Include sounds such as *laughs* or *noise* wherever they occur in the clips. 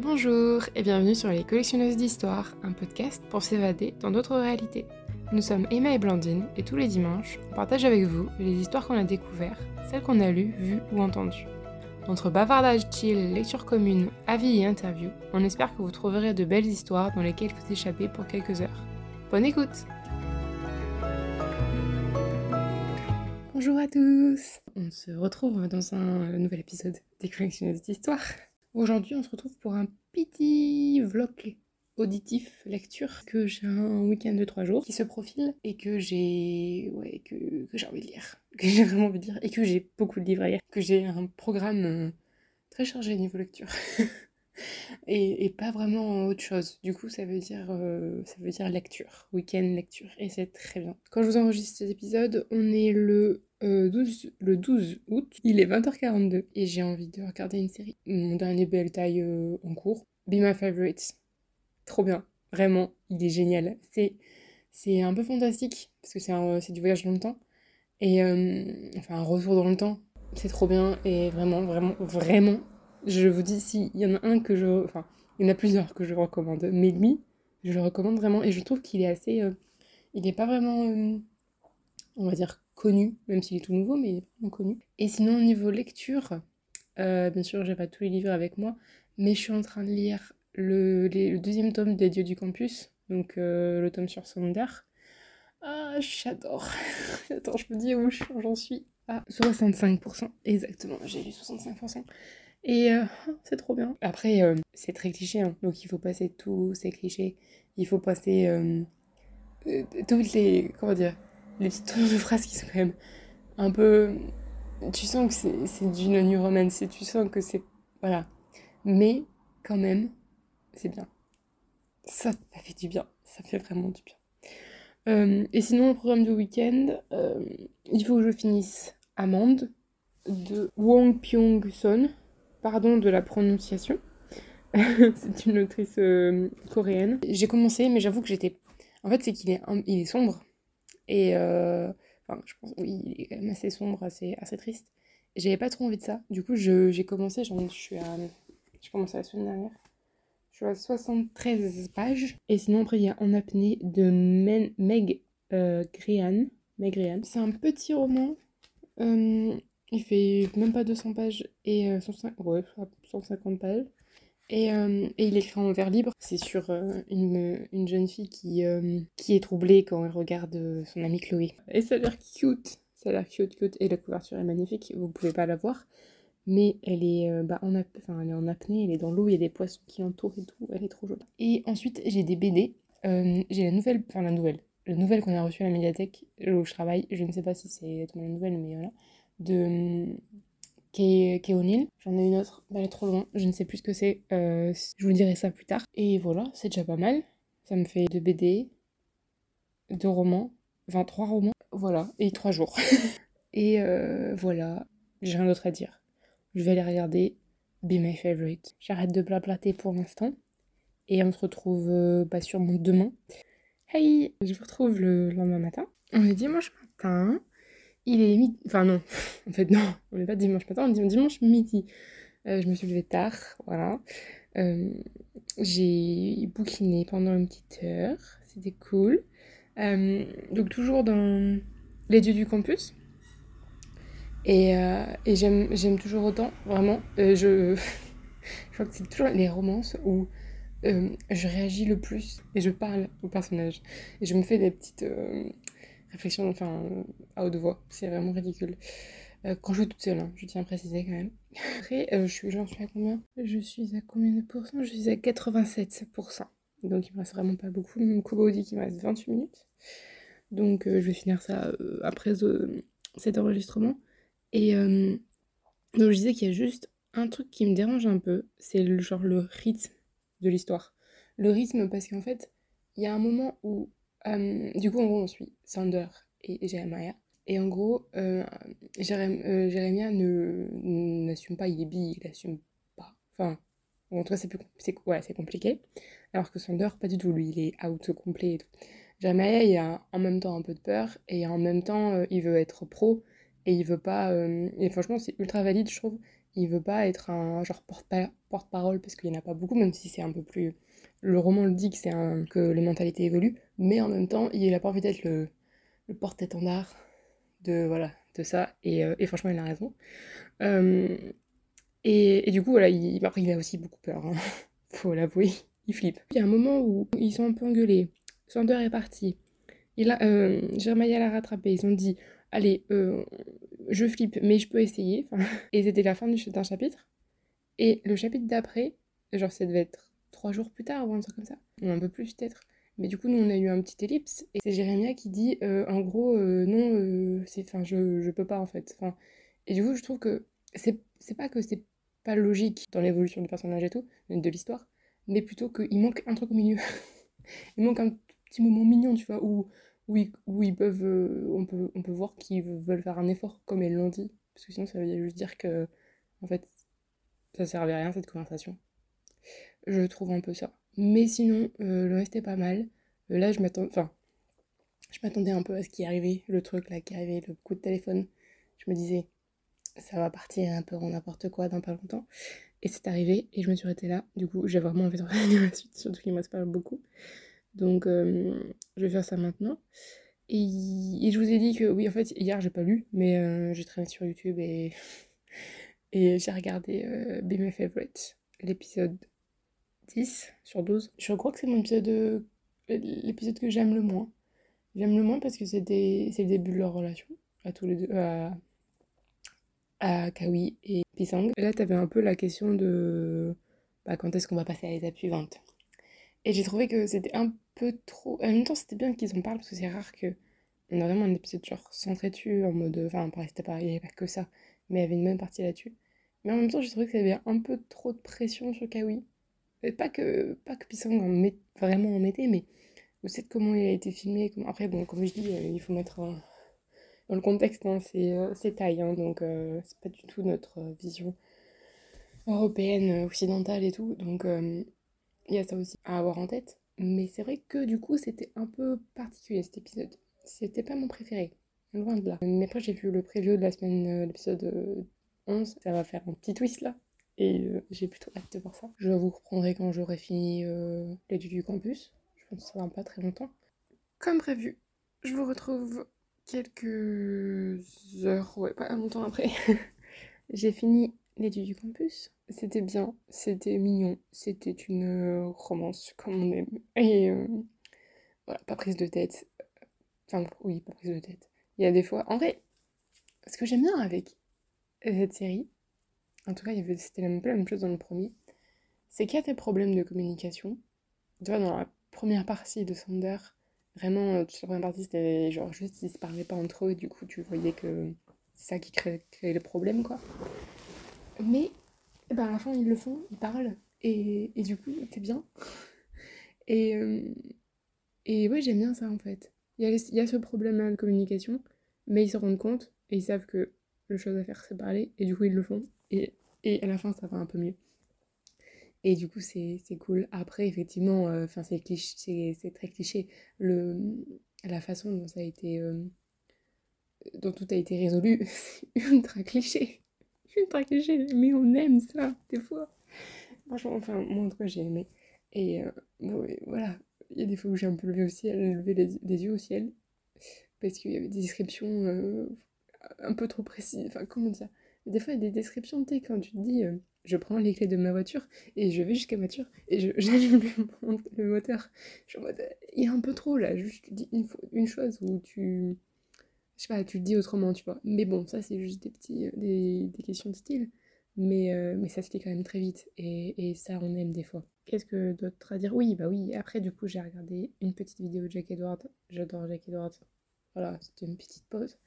Bonjour et bienvenue sur Les Collectionneuses d'Histoire, un podcast pour s'évader dans d'autres réalités. Nous sommes Emma et Blandine et tous les dimanches, on partage avec vous les histoires qu'on a découvertes, celles qu'on a lues, vues ou entendues. Entre bavardage chill, lecture commune, avis et interviews, on espère que vous trouverez de belles histoires dans lesquelles vous échappez pour quelques heures. Bonne écoute Bonjour à tous On se retrouve dans un nouvel épisode des Collectionneuses d'Histoire. Aujourd'hui, on se retrouve pour un petit vlog auditif lecture que j'ai un week-end de trois jours qui se profile et que j'ai ouais que, j'ai envie de lire. *laughs* Que j'ai vraiment envie de lire et que j'ai beaucoup de livres à lire. Que j'ai un programme euh, très chargé niveau lecture. *laughs* Et, et, pas vraiment autre chose. Du coup ça veut dire euh, ça veut dire lecture. Week-end lecture. Et c'est très bien. Quand je vous enregistre cet épisode on est le 12, euh, le 12 août, il est 20h42 et j'ai envie de regarder une série. Mon dernier belle taille euh, en cours, Be My Favorite. Trop bien, vraiment, il est génial. C'est, un peu fantastique parce que c'est, c'est du voyage dans le temps et euh, enfin un retour dans le temps. C'est trop bien et vraiment, vraiment, vraiment, je vous dis, s'il y en a un que je. Enfin, il y en a plusieurs que je recommande, mais lui, je le recommande vraiment et je trouve qu'il est assez. il n'est pas vraiment. on va dire connu, même s'il est tout nouveau, mais il est vraiment connu. Et sinon, au niveau lecture, euh, bien sûr, j'ai pas tous les livres avec moi, mais je suis en train de lire le, deuxième tome des Dieux du Campus, donc euh, le tome sur Sander. Ah, j'adore. *laughs* Attends, je me dis où j'en suis. à 65%, exactement, j'ai lu 65%. Et euh, *laughs* c'est trop bien. Après, c'est très cliché, hein, donc il faut passer tous ces clichés. Il faut passer toutes les. Comment dire les petites de phrases qui sont quand même un peu. Tu sens que c'est du non romance tu sens que c'est. Voilà. Mais quand même, c'est bien. Ça, ça fait du bien. Ça fait vraiment du bien. Euh, et sinon, le programme du week-end, euh, il faut que je finisse Amande de Wong Pyong-son. Pardon de la prononciation. *laughs* c'est une autrice euh, coréenne. J'ai commencé, mais j'avoue que j'étais. En fait, c'est qu'il est, est sombre. Et euh, enfin, je pense, oui, il est quand même assez sombre, assez, assez triste. J'avais pas trop envie de ça. Du coup, j'ai commencé, je suis à. J'ai commencé la semaine dernière. Je suis à 73 pages. Et sinon, après, il y a En apnée de Meg euh, Grian. Meg. C'est un petit roman. Euh, il fait même pas 200 pages et 150, ouais, 150 pages. Euh, et, il écrit en vers libre. C'est sur euh, une, une, jeune fille qui, euh, qui est troublée quand elle regarde son amie Chloé. Et ça a l'air cute. Ça a l'air cute, cute. Et la couverture est magnifique. Vous pouvez pas la voir. Mais elle est, bah, en, enfin, elle est en apnée, elle est dans l'eau, il y a des poissons qui l'entourent et tout. Elle est trop jolie. Et ensuite, j'ai des BD. j'ai la nouvelle, enfin la nouvelle, la nouvelle qu'on a reçue à la médiathèque où je travaille. Je ne sais pas si c'est la nouvelle, mais voilà. De qui est, qui J'en ai une autre, elle est trop loin, je ne sais plus ce que c'est. Euh, je vous dirai ça plus tard. Et voilà, c'est déjà pas mal. Ça me fait deux BD, deux romans, enfin trois romans, voilà, et trois jours. *laughs* et euh, voilà, j'ai rien d'autre à dire. Je vais aller regarder Be My Favorite. J'arrête de blablater pour l'instant. Et on se retrouve euh, bah, sûrement demain. Hey Je vous retrouve le lendemain matin. On est dimanche matin. Il est midi. Enfin, non. *laughs* en fait, non. On n'est pas dimanche matin, on est dimanche midi. Euh, je me suis levée tard. Voilà. Euh, j'ai bouquiné pendant une petite heure. C'était cool. Euh, donc, toujours dans les dieux du campus. Et, et j'aime toujours autant, vraiment. je, *laughs* je crois que c'est toujours les romances où je réagis le plus et je parle au personnage. Et je me fais des petites réflexion, enfin, à haute voix. C'est vraiment ridicule. Euh, quand je suis toute seule, hein, je tiens à préciser quand même. *laughs* Après, euh, je suis, j'en suis à combien? Je suis à combien de pourcents? Je suis à 87%. Donc il me reste vraiment pas beaucoup. Mon Kobo dit qu'il me reste 28 minutes. Donc euh, je vais finir ça après cet enregistrement. Et donc je disais qu'il y a juste un truc qui me dérange un peu, c'est le genre le rythme de l'histoire. Le rythme parce qu'en fait, il y a un moment où euh, du coup, en gros, on suit Sander et, Jeremiah. Et en gros, euh, euh Jeremiah n'assume pas, il est bi, il assume pas. Enfin, en tout cas, c'est, c'est, ouais, compliqué. Alors que Sander, pas du tout, lui, il est out complet. Jeremiah, il a en même temps un peu de peur et en même temps, euh, il veut être pro Et il veut pas. et franchement, c'est ultra valide, je trouve. Il veut pas être un genre porte- porte-parole, parce qu'il n'y en a pas beaucoup, même si c'est un peu plus. Le roman le dit que, c'est un... que les mentalités évoluent, mais en même temps, il a pas envie d'être le, le porte-étendard de, voilà, de ça. Et, euh, et franchement, il a raison. Euh, et, et du coup, voilà, il, après, il a aussi beaucoup peur, hein. *laughs* faut l'avouer, il flippe. Il y a un moment où ils sont un peu engueulés. Sander est parti. Il a, euh, l'a rattrapé. Ils ont dit Allez, euh, je flippe, mais je peux essayer. *laughs* Et c'était la fin du- d'un chapitre. Et le chapitre d'après, genre, ça devait être trois jours plus tard ou un truc comme ça. Ou un peu plus peut-être. Mais du coup, nous, on a eu un petit ellipse. Et c'est Jérémia qui dit euh, En gros, euh, non, euh, c'est, enfin, je, je peux pas en fait. Enfin, et du coup, je trouve que c'est, c'est pas que c'est pas logique dans l'évolution du personnage et tout, de l'histoire, mais plutôt qu'il manque un truc au milieu. *laughs* il manque un petit moment mignon, tu vois, où, où, ils, où ils peuvent. on, peut, on peut voir qu'ils veulent faire un effort, comme elles l'ont dit. Parce que sinon, ça veut juste dire que, en fait, ça servait à rien cette conversation. Je trouve un peu ça. Mais sinon, euh, le reste est pas mal. Euh, là, je je m'attendais un peu à ce qui arrivé, le truc là qui arrivé, le coup de téléphone. Je me disais, ça va partir un peu en n'importe quoi dans pas longtemps. Et c'est arrivé et je me suis arrêtée là. Du coup, j'ai vraiment envie de *laughs* revenir la suite, surtout qu'il me beaucoup. Donc, euh, je vais faire ça maintenant. Et, je vous ai dit que, oui, en fait, hier, j'ai pas lu, mais j'ai traîné sur YouTube et, *laughs* et j'ai regardé euh, Be My Favorite, l'épisode 10 sur 12. Je crois que c'est mon épisode, euh, l'épisode que j'aime le moins. J'aime le moins parce que c'est le début de leur relation, à tous les deux, à, Kawi et Pisang. Et là, t'avais un peu la question de bah, quand est-ce qu'on va passer à l'étape suivante. Et j'ai trouvé que c'était un peu trop. En même temps, c'était bien qu'ils en parlent parce que c'est rare que on a vraiment un épisode genre centré dessus en mode. Enfin, il n'y avait pas que ça, mais il y avait une bonne partie là-dessus. Mais en même temps, j'ai trouvé qu'il y avait un peu trop de pression sur Kawi. Et pas que, pas que Pisang en met, vraiment en mettait, mais aussi de comment il a été filmé. Après, bon, comme je dis, euh, il faut mettre euh, dans le contexte, hein, c'est euh, taille, hein, donc euh, c'est pas du tout notre euh, vision européenne, euh, occidentale et tout. Donc euh, il y a ça aussi à avoir en tête. Mais c'est vrai que du coup, c'était un peu particulier cet épisode. C'était pas mon préféré, loin de là. Mais après, j'ai vu le preview de la semaine, euh, l'épisode euh, 11. Ça va faire un petit twist là. Et euh, j'ai plutôt hâte de voir ça. Je vous reprendrai quand j'aurai fini euh, l'étude du campus. Je pense que ça va pas très longtemps. Comme prévu, je vous retrouve quelques heures, ouais, pas longtemps après. *laughs* j'ai fini l'étude du campus. C'était bien, c'était mignon, c'était une euh, romance comme on aime. Et voilà, pas prise de tête. Enfin, oui, pas prise de tête. Il y a des fois. En vrai, ce que j'aime bien avec cette série, en tout cas, c'était la même chose dans le premier, c'est qu'il y a des problèmes de communication. Tu vois, dans la première partie de Sander, vraiment, euh, la première partie, c'était genre juste ils se parlaient pas entre eux, et du coup, tu voyais que c'est ça qui crée, créait les problèmes, quoi. Mais eh ben, à la fin, ils le font, ils parlent, et, et du coup, c'est bien. *laughs* Et, euh, et ouais, j'aime bien ça en fait. Il y a, y a ce problème-là de communication, mais ils se rendent compte et ils savent que le chose à faire, c'est parler, et du coup, ils le font. Et, et à la fin, ça va un peu mieux. Et du coup, c'est cool. Après, effectivement, euh, enfin, c'est cliché, c'est très cliché. Le, la façon dont ça a été. euh, dont tout a été résolu, *laughs* c'est ultra cliché. *laughs* Ultra cliché, mais on aime ça, des fois. Franchement, enfin, moi en tout cas, j'ai aimé. Et euh, bon, voilà, il y a des fois où j'ai un peu levé au levé les, les yeux au ciel, parce qu'il y avait des descriptions euh, un peu trop précises. Enfin, comment dire Des fois, il y a des descriptions, tu quand tu te dis, euh, je prends les clés de ma voiture et je vais jusqu'à ma voiture et *laughs* j'allume le, le moteur. Je mode, euh, il y a un peu trop là, juste tu dis une, chose où tu. Je sais pas, tu le dis autrement, tu vois. Mais bon, ça, c'est juste des, petits, des, des questions de style. Mais, euh, mais ça se fait quand même très vite. Et, et ça, on aime des fois. Qu'est-ce que d'autre à dire? Oui, bah oui. Après, du coup, j'ai regardé une petite vidéo de Jack Edward. J'adore Jack Edward. Voilà, c'était une petite pause.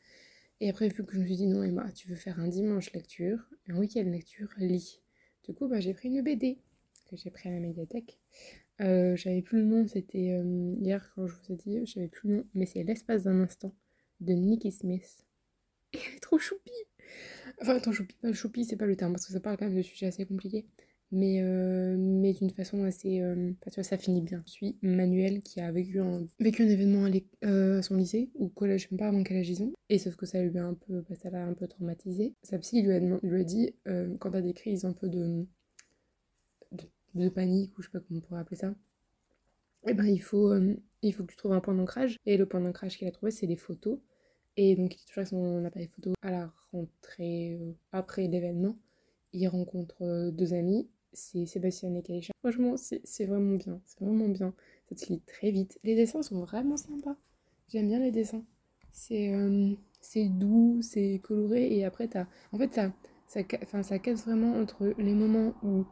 Et après, vu que je me suis dit, non, Emma, tu veux faire un dimanche lecture, un week-end lecture, lis. Du coup, bah, j'ai pris une BD que j'ai pris à la médiathèque. Euh, j'avais plus le nom, c'était euh, hier quand je vous ai dit, j'avais plus le nom, mais c'est L'espace d'un instant de Nicky Smith. Et elle est trop choupie Enfin, trop choupie, pas choupi, c'est pas le terme, parce que ça parle quand même de sujets assez compliqués. Mais, euh, mais d'une façon assez... Euh, tu vois, ça finit bien. Je suis Manuel qui a vécu un, vécu un événement à, son lycée, ou collège, je sais pas avant quel âge ils ont, et sauf que ça lui a un peu, bah, ça l'a un peu traumatisé. Sa psy lui a, lui a dit, quand t'as des crises un peu de, de, panique, ou je sais pas comment on pourrait appeler ça, eh ben, il faut, il faut que tu trouves un point d'ancrage. Et le point d'ancrage qu'il a trouvé, c'est les photos. Et donc, il est toujours son appareil photo à la rentrée, euh, après l'événement. Il rencontre euh, deux amis, c'est Sébastien et. Franchement, c'est vraiment bien, c'est vraiment bien. Ça se lit très vite. Les dessins sont vraiment sympas. J'aime bien les dessins. C'est euh, doux, c'est coloré, et après, as... en fait, ça, ça, ça casse vraiment entre les moments où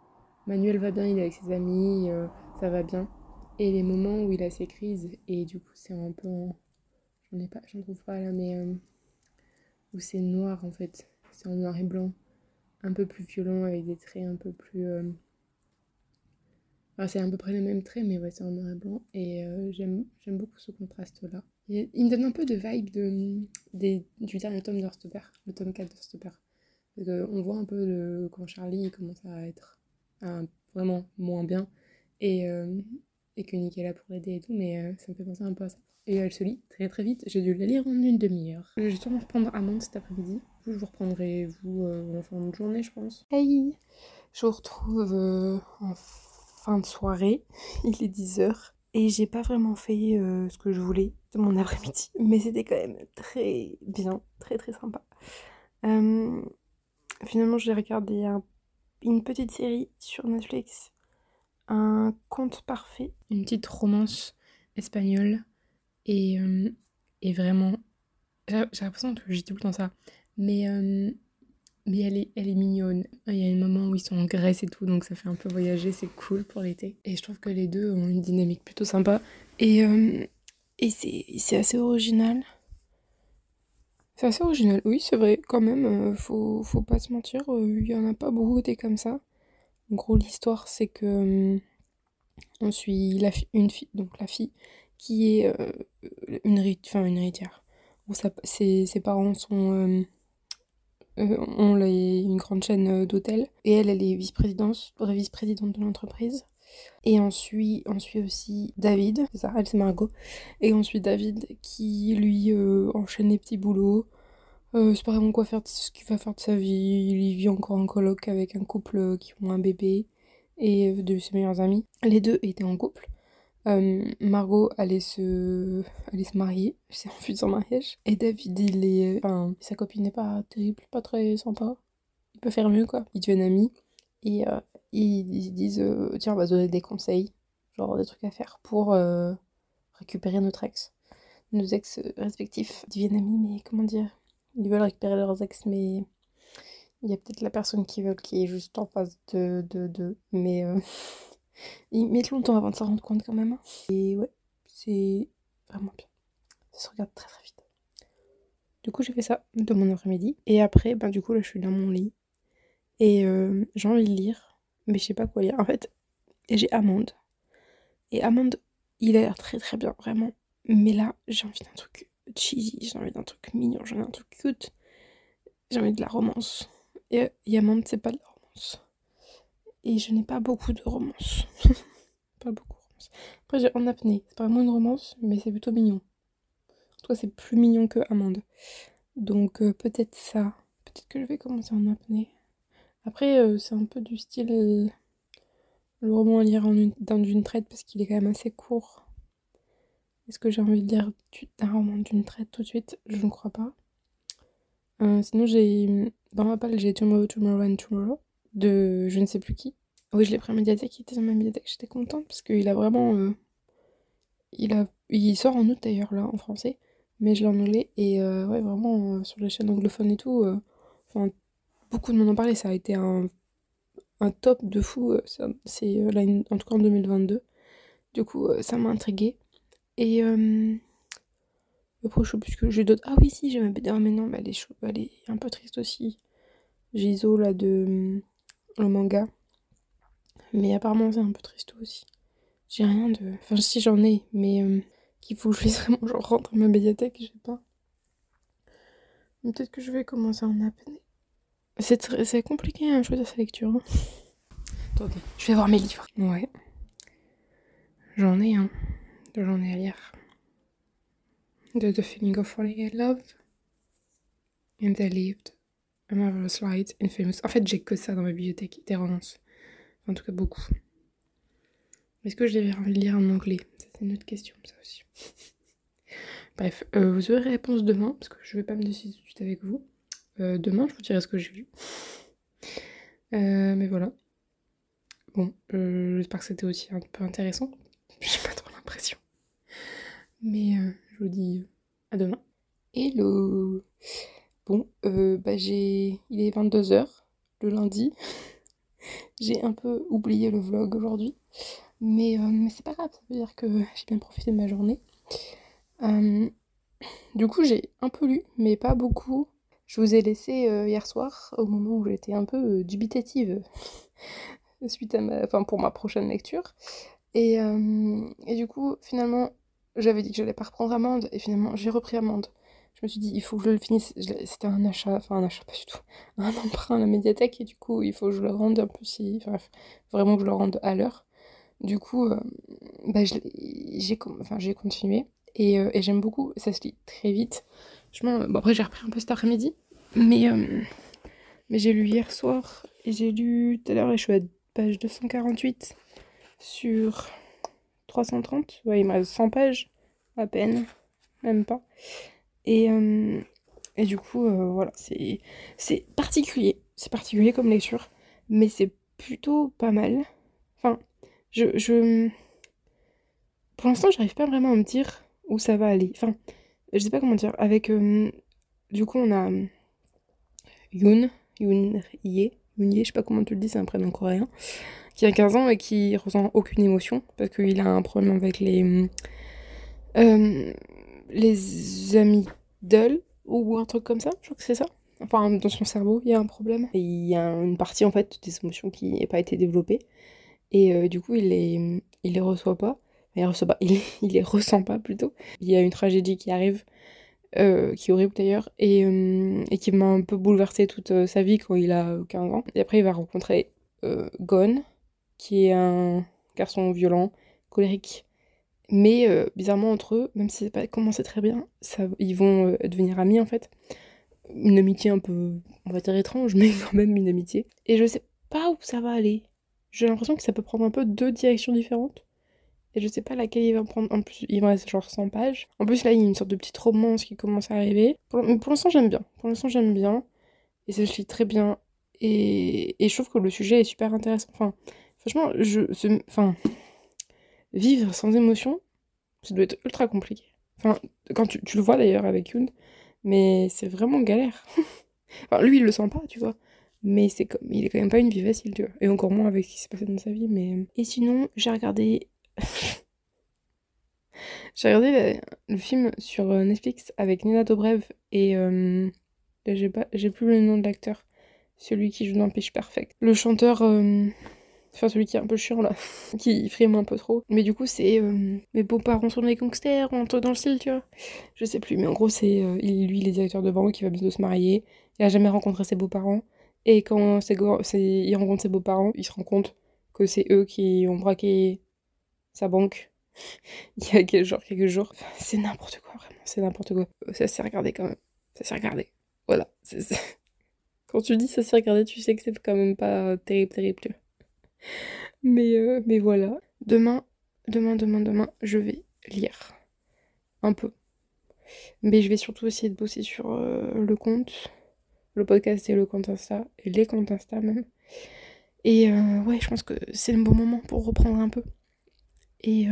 Manuel va bien, il est avec ses amis, ça va bien, et les moments où il a ses crises, et du coup, c'est un peu en J'en ai pas, j'en trouve pas là, mais euh, où c'est noir en fait. C'est en noir et blanc, un peu plus violent avec des traits un peu plus. Euh, c'est à peu près les mêmes traits, mais ouais, c'est en noir et blanc. Et euh, j'aime, beaucoup ce contraste-là. Il, me donne un peu de vibe de, des, du dernier tome d'Heartstopper, le tome 4 d'Heartstopper. Parce qu'on voit un peu le, quand Charlie commence à être vraiment moins bien et, et que Nick est là pour l'aider et tout, mais ça me fait penser un peu à ça et elle se lit très très vite. J'ai dû la lire en une demi-heure. Je vais sûrement reprendre Amande cet après-midi. Je vous reprendrai, vous, euh, en fin de journée, je pense. Hey Je vous retrouve euh, en fin de soirée. *laughs* Il est 10h. Et j'ai pas vraiment fait euh, ce que je voulais de mon après-midi. *laughs* Mais c'était quand même très bien, très très sympa. finalement, j'ai regardé une petite série sur Netflix. Un conte parfait. Une petite romance espagnole et, euh, vraiment, j'ai l'impression que j'ai tout le temps ça. Mais, euh, mais elle, est, elle est mignonne. Il y a un moment où ils sont en Grèce et tout, donc ça fait un peu voyager, c'est cool pour l'été. Et je trouve que les deux ont une dynamique plutôt sympa. Et, euh, et c'est assez original. C'est assez original, oui, c'est vrai, quand même, faut, faut pas se mentir, il y en a pas beaucoup des comme ça. En gros, l'histoire, c'est que on suit une fille, donc la fille, qui est euh, une, héritière. Ses, parents sont, euh, euh, ont une grande chaîne d'hôtels. Et elle, elle est vice-présidente vice -présidente de l'entreprise. Et ensuite, on suit aussi David, c'est ça, elle c'est Margot. Et ensuite David qui lui enchaîne les petits boulots. C'est pas vraiment quoi faire, ce qu'il va faire de sa vie. Il vit encore en coloc avec un couple qui ont un bébé et de ses meilleurs amis. Les deux étaient en couple. Euh, Margot allait se... allait se marier, *laughs* c'est en son mariage. Et David, il est. Enfin, sa copine n'est pas terrible, pas très sympa. Il peut faire mieux, quoi. Ils deviennent amis. Et euh, ils, disent euh, Tiens, on va se donner des conseils, genre des trucs à faire pour récupérer notre ex. Nos ex respectifs deviennent amis, mais comment dire? Ils veulent récupérer leurs ex, mais il y a peut-être la personne qui veut qui est juste en face de. de, de mais. *laughs* Ils mettent longtemps avant de s'en rendre compte quand même. Hein. Et ouais, c'est vraiment bien. Ça se regarde très très vite. Du coup, j'ai fait ça de mon après-midi. Et après, ben, du coup, là, je suis dans mon lit. Et euh, j'ai envie de lire, mais je sais pas quoi lire. En fait, j'ai Amande. Et Amande, il a l'air très très bien, vraiment. Mais là, j'ai envie d'un truc cheesy, j'ai envie d'un truc mignon, j'ai envie d'un truc cute. J'ai envie de la romance. Et, et Amande, c'est pas de la romance. Et je n'ai pas beaucoup de romance. *laughs* pas beaucoup de romance. Après, j'ai En apnée. C'est pas vraiment une romance, mais c'est plutôt mignon. En tout cas, c'est plus mignon que Amande. Donc, euh, peut-être ça. Peut-être que je vais commencer en apnée. Après, euh, c'est un peu du style. Le roman à lire en dans d'une traite parce qu'il est quand même assez court. Est-ce que j'ai envie de lire un roman d'une traite tout de suite? Je ne crois pas. Euh, sinon, j'ai. Dans ma palle, j'ai Tomorrow, Tomorrow and Tomorrow de je ne sais plus qui. Oui, je l'ai pris en médiathèque, il était dans ma médiathèque, j'étais contente parce qu'il a vraiment. Euh, il, a, il sort en août d'ailleurs, là, en français, mais je l'ai en anglais. Et euh, ouais, vraiment, sur les chaînes anglophones et tout, beaucoup de monde en parlait, ça a été un, top de fou. C'est en tout cas en 2022. Du coup, ça m'a intriguée. Et. Après, je sais plus que j'ai d'autres. Ah oui, si, j'ai ma BD. Ah, mais non, mais elle est, elle est un peu triste aussi. Giso, là, de le manga. Mais apparemment, c'est un peu triste aussi. J'ai rien de. Enfin, si j'en ai, mais euh, qu'il faut que je fasse vraiment genre rentrer ma médiathèque, je sais pas. Peut-être que je vais commencer en apnée. C'est très... compliqué à hein, choisir sa lecture. Hein. Attendez, je vais voir mes livres. Ouais. J'en ai un. J'en ai à lire. The Feeling of Falling in Love. And I lived a marvelous light in famous. En fait, j'ai que ça dans ma bibliothèque, des romances. En tout cas, beaucoup. Est-ce que envie de lire en anglais? C'est une autre question, ça aussi. *laughs* Bref, euh, vous aurez réponse demain, parce que je vais pas me décider tout de suite avec vous. Euh, demain, je vous dirai ce que j'ai lu. Euh, mais voilà. Bon, j'espère que c'était aussi un peu intéressant. J'ai pas trop l'impression. Mais je vous dis à demain. Hello Bon, bah j'ai... Il est 22h, le lundi. *laughs* j'ai un peu oublié le vlog aujourd'hui. Mais, c'est pas grave, ça veut dire que j'ai bien profité de ma journée. du coup, j'ai un peu lu, mais pas beaucoup. Je vous ai laissé hier soir, au moment où j'étais un peu dubitative *laughs* suite à ma, enfin, pour ma prochaine lecture. Et du coup, finalement, j'avais dit que j'allais pas reprendre Amande, et finalement, j'ai repris Amande. Je me suis dit, il faut que je le finisse. C'était un achat, enfin un achat, pas du tout, *laughs* un emprunt à la médiathèque, et du coup, il faut que je le rende un peu si. Enfin, vraiment que je le rende à l'heure. Du coup, euh, bah, j'ai enfin, continué et, euh, et j'aime beaucoup, ça se lit très vite. bon, après, j'ai repris un peu cet après-midi, mais, euh, mais j'ai lu hier soir et j'ai lu tout à l'heure et je suis à page 248 sur 330. Ouais, il me reste 100 pages à peine, même pas. Et, et du coup, voilà, c'est particulier. C'est particulier comme lecture, mais c'est plutôt pas mal. Enfin, je, je... Pour l'instant, j'arrive pas vraiment à me dire où ça va aller. Enfin, je sais pas comment dire. Avec. Euh, du coup, on a. Yoon. Yoon Ye. Yoon Ye, je sais pas comment tu le dis, c'est un prénom coréen. Qui a 15 ans et qui ressent aucune émotion. Parce qu'il a un problème avec les. Euh, les d'elle. Ou un truc comme ça, je crois que c'est ça. Enfin, dans son cerveau, il y a un problème. Et il y a une partie, en fait, des émotions qui n'a pas été développée. Et euh, du coup, il les, il les reçoit pas. Il, reçoit pas, *laughs* il, les ressent pas plutôt. Il y a une tragédie qui arrive, euh, qui est horrible d'ailleurs, et, euh, et, qui m'a un peu bouleversé toute sa vie quand il a 15 ans. Et après, il va rencontrer Gon, qui est un garçon violent, colérique. Mais bizarrement, entre eux, même si ça pas commencé très bien, ils vont devenir amis en fait. Une amitié un peu, on va dire étrange, *laughs* mais quand même une amitié. Et je sais pas où ça va aller j'ai l'impression que ça peut prendre un peu deux directions différentes. Et je sais pas laquelle il va prendre. En plus, il me reste genre 100 pages. En plus, là, il y a une sorte de petite romance qui commence à arriver. Pour, mais pour l'instant, j'aime bien. Pour l'instant, j'aime bien. Et ça se lit très bien. Et, et je trouve que le sujet est super intéressant. Enfin, franchement, je. Enfin. Vivre sans émotion, ça doit être ultra compliqué. Enfin, quand tu, tu le vois d'ailleurs avec Yoon, mais c'est vraiment galère. *laughs* enfin, lui, il le sent pas, tu vois. Mais c'est comme, il est quand même pas une vie facile, tu vois. Et encore moins avec ce qui s'est passé dans sa vie. Mais... Et sinon, j'ai regardé. *laughs* j'ai regardé le, film sur euh, Netflix avec Nina Dobrev et. Euh, j'ai, pas, j'ai plus le nom de l'acteur. Celui qui joue dans Pitch Perfect. Le chanteur. Euh, enfin, celui qui est un peu chiant là. *laughs* qui frime un peu trop. Mais du coup, c'est. mes beaux-parents sont des gangsters un truc dans le style, tu vois. Je sais plus. Mais en gros, c'est. lui, il est directeur de banque, qui va bientôt se marier. Il a jamais rencontré ses beaux-parents. Et quand c'est, il rencontre ses beaux-parents, il se rend compte que c'est eux qui ont braqué sa banque *laughs* il y a quelques jours. Quelques jours. C'est n'importe quoi, vraiment, c'est n'importe quoi. Ça s'est regardé quand même. Ça s'est regardé. Voilà. *laughs* Quand tu dis ça s'est regardé, tu sais que c'est quand même pas terrible, terrible. Mais, euh, mais voilà. Demain, demain, demain, demain, je vais lire. Un peu. Mais je vais surtout essayer de bosser sur euh, le compte le podcast et le compte Insta, et les comptes Insta même. Et euh, ouais, je pense que c'est le bon moment pour reprendre un peu. Et,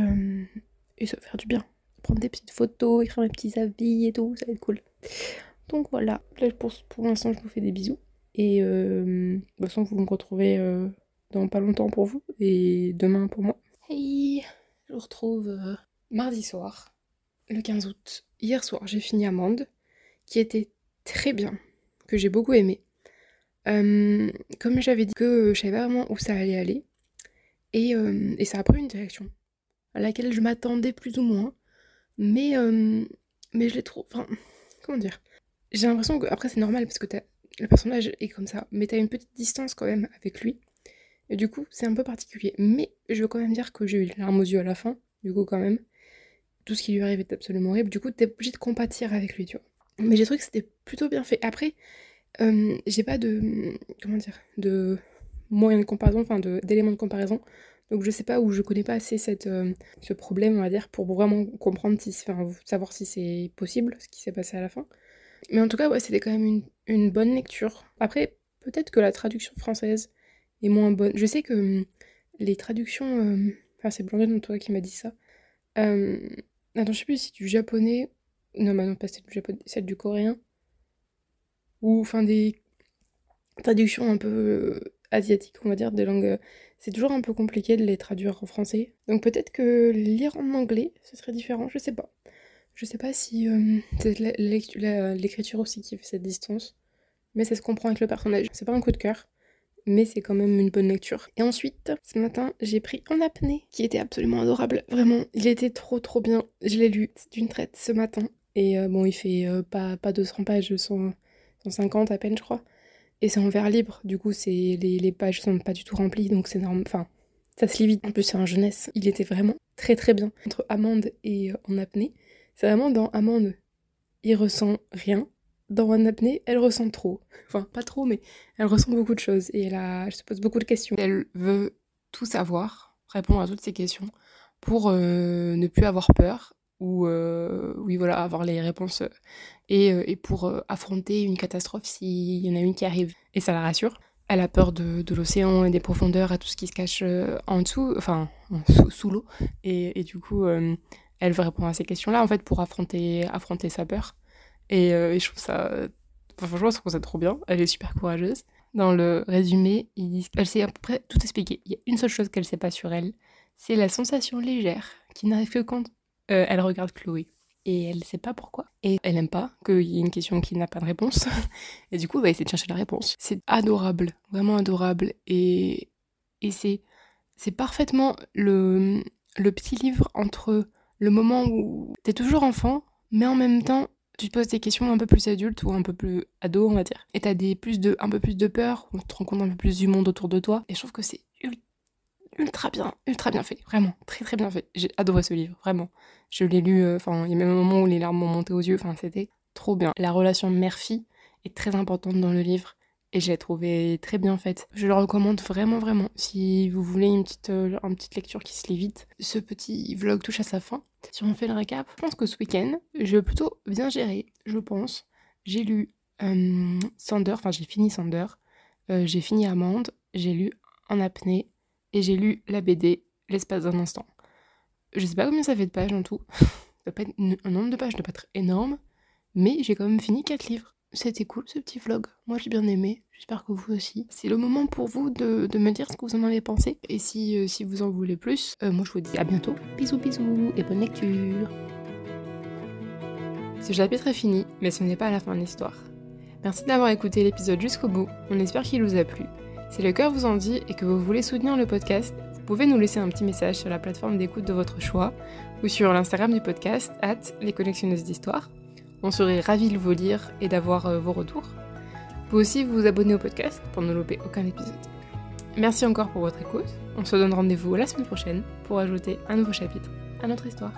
et se faire du bien. Prendre des petites photos, écrire mes petits avis et tout, ça va être cool. Donc voilà, là pour, pour l'instant je vous fais des bisous. Et de toute façon vous me retrouvez dans pas longtemps pour vous et demain pour moi. Hey, je vous retrouve mardi soir, le 15 août. Hier soir j'ai fini Amande, qui était très bien que j'ai beaucoup aimé. Euh, comme j'avais dit que je savais pas vraiment où ça allait aller, et, euh, et, ça a pris une direction à laquelle je m'attendais plus ou moins, mais, euh, mais je l'ai trop... Comment dire? J'ai l'impression que, après c'est normal parce que le personnage est comme ça, mais t'as une petite distance quand même avec lui, Et du coup, c'est un peu particulier. Mais je veux quand même dire que j'ai eu les larmes aux yeux à la fin, du coup, quand même. Tout ce qui lui arrive est absolument horrible. Du coup, t'es obligé de compatir avec lui, tu vois. Mais j'ai trouvé que c'était plutôt bien fait. Après, euh, j'ai pas de. Comment dire De moyens de comparaison, enfin d'éléments de, comparaison. Donc je sais pas où je connais pas assez cette, euh, ce problème, on va dire, pour vraiment comprendre si, enfin, savoir si c'est possible, ce qui s'est passé à la fin. Mais en tout cas, ouais, c'était quand même une, bonne lecture. Après, peut-être que la traduction française est moins bonne. Je sais que hum, les traductions. Euh, enfin, c'est Blandine toi qui m'a dit ça. Euh, attends, je sais plus si c'est du japonais. Non, bah non, pas celle du japonais, celle du coréen. Ou enfin des traductions un peu asiatiques, on va dire, des langues c'est toujours un peu compliqué de les traduire en français. Donc peut-être que lire en anglais, ce serait différent, je sais pas. Je sais pas si euh, c'est l'écriture aussi qui fait cette distance, mais ça se comprend avec le personnage. C'est pas un coup de cœur, mais c'est quand même une bonne lecture. Et ensuite, ce matin, j'ai pris En apnée, qui était absolument adorable. Vraiment, il était trop trop bien. Je l'ai lu d'une traite ce matin. Et euh, bon, il fait euh, pas, pas 200 pages, 150 à peine, je crois. Et c'est en vers libre, du coup, c'est les, les pages sont pas du tout remplies, donc c'est normal. Enfin, ça se lit vite. En plus, c'est un jeunesse. Il était vraiment très très bien. Entre Amande et euh, En apnée, c'est vraiment dans Amande, il ressent rien. Dans En apnée, elle ressent trop. Enfin, pas trop, mais elle ressent beaucoup de choses et elle, a, elle se pose beaucoup de questions. Elle veut tout savoir, répondre à toutes ces questions pour euh, ne plus avoir peur ou euh, oui voilà avoir les réponses euh, et, et pour affronter une catastrophe s'il y en a une qui arrive et ça la rassure elle a peur de, l'océan et des profondeurs et tout ce qui se cache en dessous enfin sous, l'eau et, et, du coup elle veut répondre à ces questions là en fait pour affronter affronter sa peur et, et je trouve ça enfin, franchement je trouve ça trop bien elle est super courageuse dans le résumé ils disent elle sait à peu près tout expliquer il y a une seule chose qu'elle sait pas sur elle c'est la sensation légère qui n'arrive que quand euh, elle regarde Chloé. Et elle sait pas pourquoi. Et elle aime pas qu'il y ait une question qui n'a pas de réponse. *laughs* et du coup, elle va essayer de chercher la réponse. C'est adorable, vraiment adorable. Et, et c'est, c'est parfaitement le, le petit livre entre le moment où t'es toujours enfant, mais en même temps, tu te poses des questions un peu plus adultes ou un peu plus ado, on va dire. Et t'as des plus de, un peu plus de peur, on te rend compte un peu plus du monde autour de toi. Et je trouve que c'est ultra bien, ultra bien fait, vraiment, très très bien fait. J'ai adoré ce livre, vraiment. Je l'ai lu, euh, enfin, il y a même un moment où les larmes m'ont monté aux yeux, enfin, c'était trop bien. La relation mère-fille est très importante dans le livre et je l'ai trouvée très bien faite. Je le recommande vraiment, vraiment. Si vous voulez une petite, euh, petite lecture qui se lit vite, ce petit vlog touche à sa fin. Si on fait le récap, je pense que ce week-end, je vais plutôt bien gérer, je pense. J'ai lu euh, Sander, enfin, j'ai fini Sander, j'ai fini Amande, j'ai lu En apnée et j'ai lu la BD l'espace d'un instant. Je sais pas combien ça fait de pages en tout. *laughs* pas un nombre de pages ne pas être énorme, mais j'ai quand même fini 4 livres. C'était cool ce petit vlog. Moi j'ai bien aimé. J'espère que vous aussi. C'est le moment pour vous de, me dire ce que vous en avez pensé. Et si, euh, vous en voulez plus, euh, moi je vous dis à bientôt. Bisous bisous et bonne lecture. Ce chapitre est fini, mais ce n'est pas la fin de l'histoire. Merci d'avoir écouté l'épisode jusqu'au bout. On espère qu'il vous a plu. Si le cœur vous en dit et que vous voulez soutenir le podcast, vous pouvez nous laisser un petit message sur la plateforme d'écoute de votre choix ou sur l'Instagram du podcast, at les collectionneuses d'histoire. On serait ravis de vous lire et d'avoir euh, vos retours. Vous aussi vous abonner au podcast pour ne louper aucun épisode. Merci encore pour votre écoute. On se donne rendez-vous la semaine prochaine pour ajouter un nouveau chapitre à notre histoire.